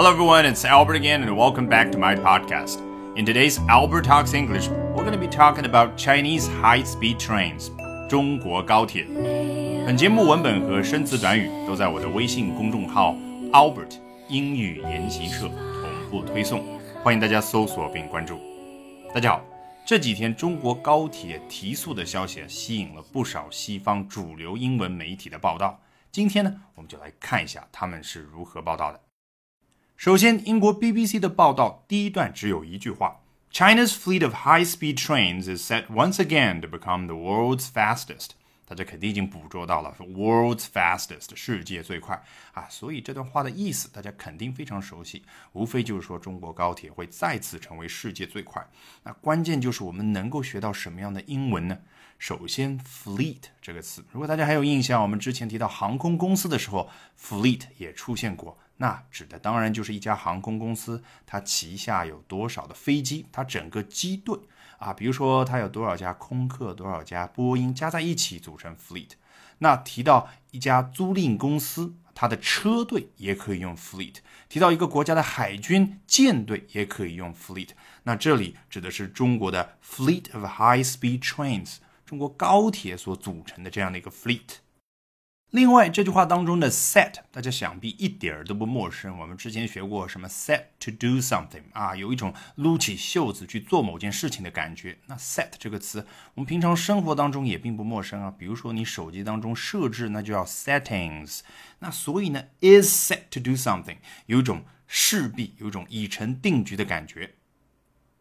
Hello everyone, it's Albert again and welcome back to my podcast. In today's Albert Talks English, we're going to be talking about Chinese high-speed trains. 中国高铁。本节目文本和生词短语都在我的微信公众号 Albert 英语研习社同步推送，欢迎大家搜索并关注。大家好，这几天中国高铁提速的消息吸引了不少西方主流英文媒体的报道。今天呢，我们就来看一下他们是如何报道的。首先，英国 BBC 的报道第一段只有一句话：China's fleet of high-speed trains is set once again to become the world's fastest。大家肯定已经捕捉到了 “world's fastest” 世界最快啊，所以这段话的意思大家肯定非常熟悉，无非就是说中国高铁会再次成为世界最快。那关键就是我们能够学到什么样的英文呢？首先，fleet 这个词，如果大家还有印象，我们之前提到航空公司的时候，fleet 也出现过。那指的当然就是一家航空公司，它旗下有多少的飞机，它整个机队啊，比如说它有多少架空客，多少架波音，加在一起组成 fleet。那提到一家租赁公司，它的车队也可以用 fleet。提到一个国家的海军舰队，也可以用 fleet。那这里指的是中国的 fleet of high-speed trains，中国高铁所组成的这样的一个 fleet。另外，这句话当中的 set，大家想必一点儿都不陌生。我们之前学过什么 set to do something 啊，有一种撸起袖子去做某件事情的感觉。那 set 这个词，我们平常生活当中也并不陌生啊。比如说你手机当中设置，那就叫 settings。那所以呢，is set to do something，有一种势必，有一种已成定局的感觉。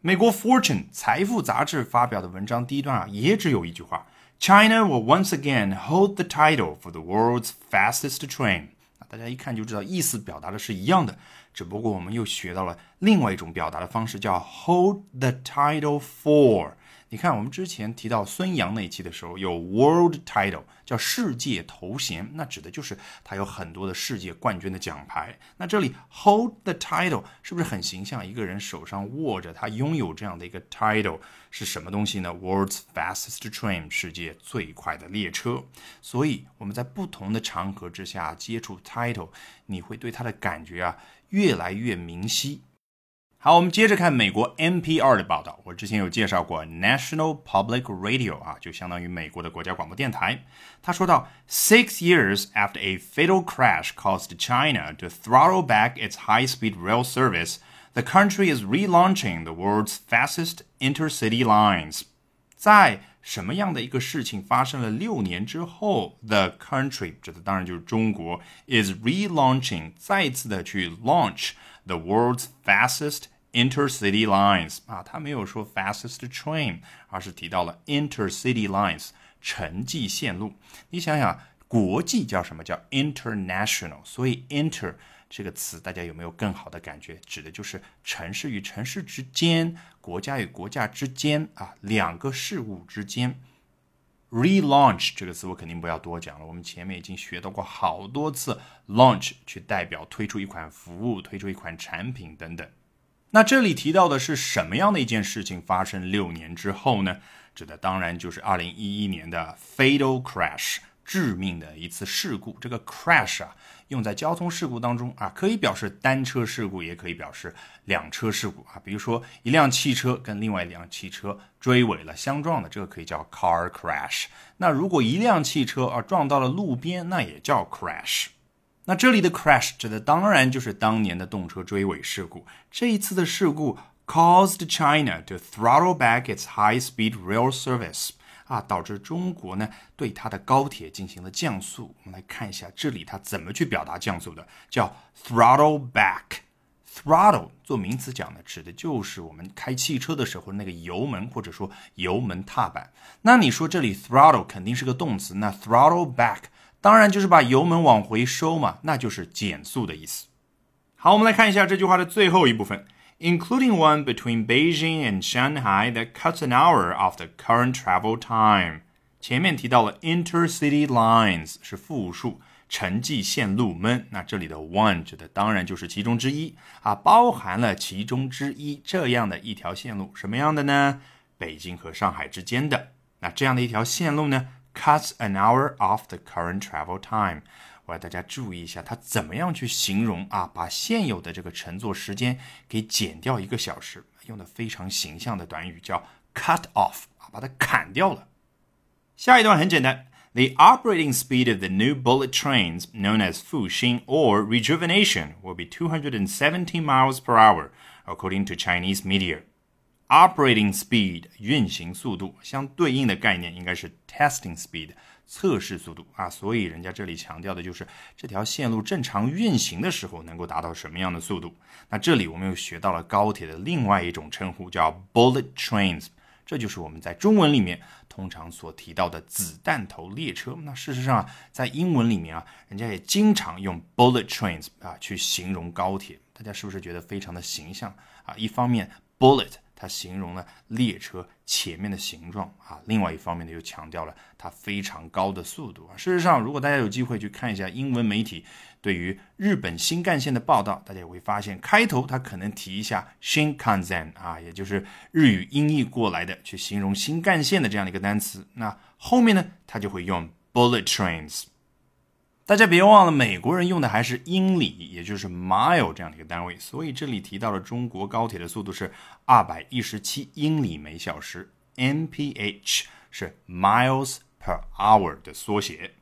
美国 Fortune 财富杂志发表的文章第一段啊，也只有一句话。China will once again hold the title for the world's fastest train。那大家一看就知道，意思表达的是一样的，只不过我们又学到了另外一种表达的方式，叫 hold the title for。 你看，我们之前提到孙杨那一期的时候，有 world title，叫世界头衔，那指的就是他有很多的世界冠军的奖牌。那这里 hold the title 是不是很形象？一个人手上握着他拥有这样的一个 title 是什么东西呢？World's fastest train，世界最快的列车。所以我们在不同的场合之下接触 title，你会对它的感觉啊越来越明晰。好，我们接着看美国 NPR 的报道。我之前有介绍过 National Public Radio 啊，就相当于美国的国家广播电台。他说到，Six years after a fatal crash caused China to throttle back its high-speed rail service, the country is relaunching the world's fastest intercity lines. 在 什么样的一个事情发生了六年之后，the country 指的当然就是中国，is relaunching 再次的去 launch the world's fastest intercity lines 啊，他没有说 fastest train，而是提到了 intercity lines 城际线路。你想想，国际叫什么叫 international？所以 inter 这个词大家有没有更好的感觉？指的就是城市与城市之间，国家与国家之间啊，两个事物之间。relaunch 这个词我肯定不要多讲了，我们前面已经学到过好多次，launch 去代表推出一款服务、推出一款产品等等。那这里提到的是什么样的一件事情发生六年之后呢？指的当然就是二零一一年的 fatal crash。致命的一次事故，这个 crash 啊，用在交通事故当中啊，可以表示单车事故，也可以表示两车事故啊。比如说，一辆汽车跟另外一辆汽车追尾了，相撞的，这个可以叫 car crash。那如果一辆汽车啊撞到了路边，那也叫 crash。那这里的 crash 指的当然就是当年的动车追尾事故。这一次的事故 caused China to throttle back its high-speed rail service。啊，导致中国呢对它的高铁进行了降速。我们来看一下这里它怎么去表达降速的，叫 throttle back。throttle 做名词讲呢，指的就是我们开汽车的时候那个油门或者说油门踏板。那你说这里 throttle 肯定是个动词，那 throttle back 当然就是把油门往回收嘛，那就是减速的意思。好，我们来看一下这句话的最后一部分。including one between Beijing and Shanghai that cuts an hour off the current travel time。前面提到了 intercity lines 是复数，城际线路们。那这里的 one 指的当然就是其中之一啊，包含了其中之一这样的一条线路，什么样的呢？北京和上海之间的。那这样的一条线路呢，cuts an hour off the current travel time。 我要大家注意一下，它怎么样去形容啊？把现有的这个乘坐时间给减掉一个小时，用的非常形象的短语叫 cut off 啊，把它砍掉了。下一段很简单，The operating speed of the new bullet trains known as Fuxing or Rejuvenation will be 270 miles per hour, according to Chinese media. Operating speed 运行速度相对应的概念应该是 testing speed 测试速度啊，所以人家这里强调的就是这条线路正常运行的时候能够达到什么样的速度。那这里我们又学到了高铁的另外一种称呼，叫 bullet trains，这就是我们在中文里面通常所提到的子弹头列车。那事实上啊，在英文里面啊，人家也经常用 bullet trains 啊去形容高铁，大家是不是觉得非常的形象啊？一方面 bullet。它形容了列车前面的形状啊，另外一方面呢，又强调了它非常高的速度啊。事实上，如果大家有机会去看一下英文媒体对于日本新干线的报道，大家也会发现，开头它可能提一下 Shinkansen 啊，也就是日语音译过来的去形容新干线的这样的一个单词。那后面呢，它就会用 bullet trains。大家别忘了，美国人用的还是英里，也就是 mile 这样的一个单位，所以这里提到了中国高铁的速度是二百一十七英里每小时，mph 是 miles per hour 的缩写。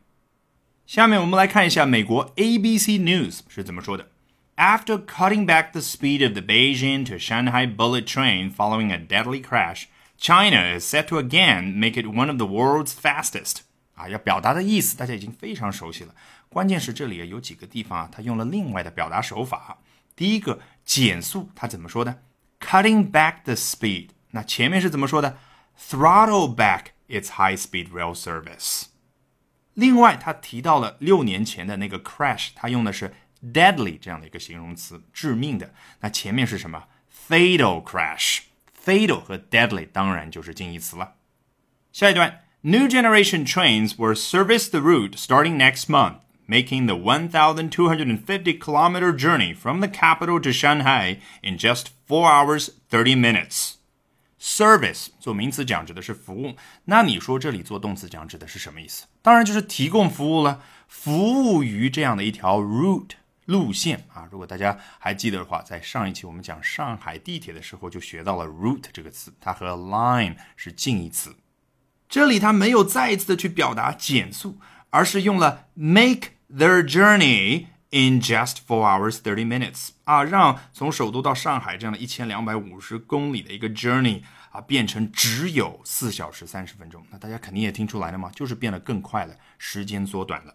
下面我们来看一下美国 ABC News 是怎么说的：After cutting back the speed of the Beijing to Shanghai bullet train following a deadly crash, China is set to again make it one of the world's fastest. 啊，要表达的意思大家已经非常熟悉了。 关键是这里有几个地方啊，它用了另外的表达手法。第一个减速，它怎么说的？Cutting back the speed。那前面是怎么说的？Throttle back its high-speed rail service。另外，他提到了六年前的那个 crash，他用的是 deadly 这样的一个形容词，致命的。那前面是什么？Fatal crash。Fatal 和 deadly 当然就是近义词了。下一段。New generation trains will service the route starting next month, Making the 1,250 kilometer journey from the capital to Shanghai in just 4 hours 30 minutes. Service 做名词讲指的是服务，那你说这里做动词讲指的是什么意思？当然就是提供服务了，服务于这样的一条 route 路线啊。如果大家还记得的话，在上一期我们讲上海地铁的时候就学到了 route 这个词，它和 line 是近义词。这里它没有再一次的去表达减速，而是用了 make their journey in just four hours thirty minutes 啊，让从首都到上海这样的一千两百五十公里的一个 journey 啊，变成只有四小时三十分钟。那大家肯定也听出来了吗？就是变得更快了，时间缩短了。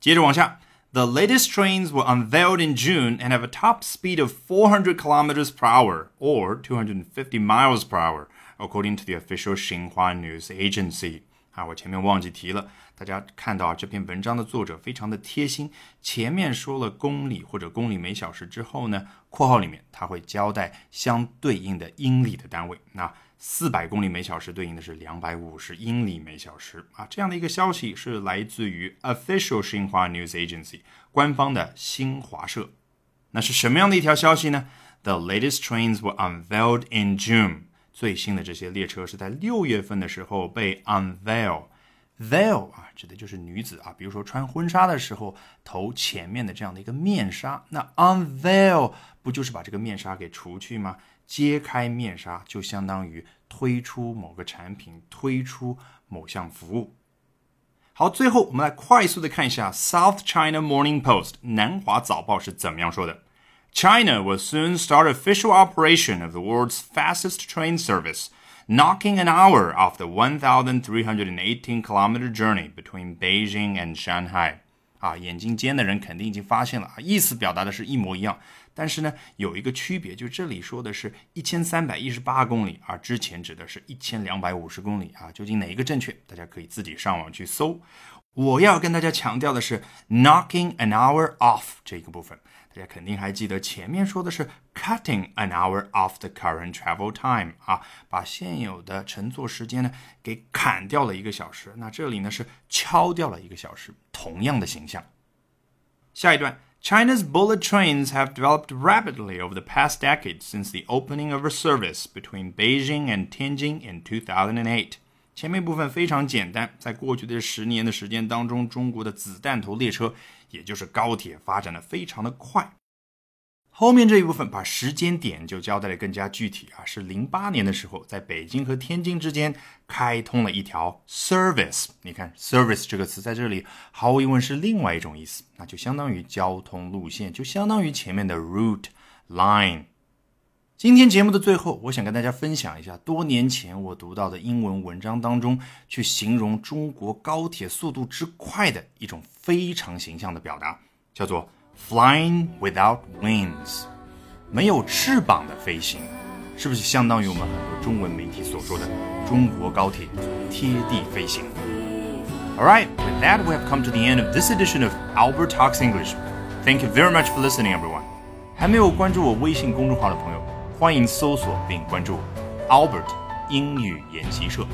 接着往下，The latest trains were unveiled in June and have a top speed of 400 kilometers per hour or 250 miles per hour. According to the official Xinhua News Agency，啊，我前面忘记提了， 大家看到啊这篇文章的作者非常的贴心，前面说了公里或者公里每小时之后呢，括号里面他会交代相对应的英里的单位。那四百公里每小时对应的是两百五十英里每小时啊，这样的一个消息是来自于 official Xinhua News Agency 官方的新华社。那是什么样的一条消息呢？The latest trains were unveiled in June。最新的这些列车是在六月份的时候被 unveiled unveil，veil 啊，指的就是女子啊，比如说穿婚纱的时候头前面的这样的一个面纱，那 unveil 不就是把这个面纱给除去吗？揭开面纱就相当于推出某个产品，推出某项服务。好，最后我们来快速的看一下 South China Morning Post 南华早报是怎么样说的。China will soon start official operation of the world's fastest train service, knocking an hour off the 1,318 kilometer journey between Beijing and Shanghai. 啊，眼睛尖的人肯定已经发现了啊，意思表达的是一模一样，但是呢，有一个区别，就这里说的是一千三百一十八公里，而之前指的是一千两百五十公里啊，究竟哪一个正确？大家可以自己上网去搜。我要跟大家强调的是 knocking an hour off 这个部分。大家肯定还记得前面说的是 cutting an hour off the current travel time 啊，把现有的乘坐时间呢给砍掉了一个小时。那这里呢是敲掉了一个小时，同样的形象。下一段，China's bullet trains have developed rapidly over the past decade since the opening of a service between Beijing and Tianjin in 2008。 前面部分非常简单，在过去的十年的时间当中，中国的子弹头列车也就是高铁发展的非常的快。后面这一部分把时间点就交代的更加具体啊，是零八年的时候，在北京和天津之间开通了一条 service。你看 service 这个词在这里毫无疑问是另外一种意思，那就相当于交通路线，就相当于前面的 route line。今天节目的最后，我想跟大家分享一下多年前我读到的英文文章当中，去形容中国高铁速度之快的一种非常形象的表达，叫做。Flying without wings，没有翅膀的飞行，是不是相当于我们很多中文媒体所说的中国高铁贴地飞行？All right, with that we have come to the end of this edition of Albert Talks English. Thank you very much for listening, everyone. 还没有关注我微信公众号的朋友，欢迎搜索并关注 Albert 英语研习社。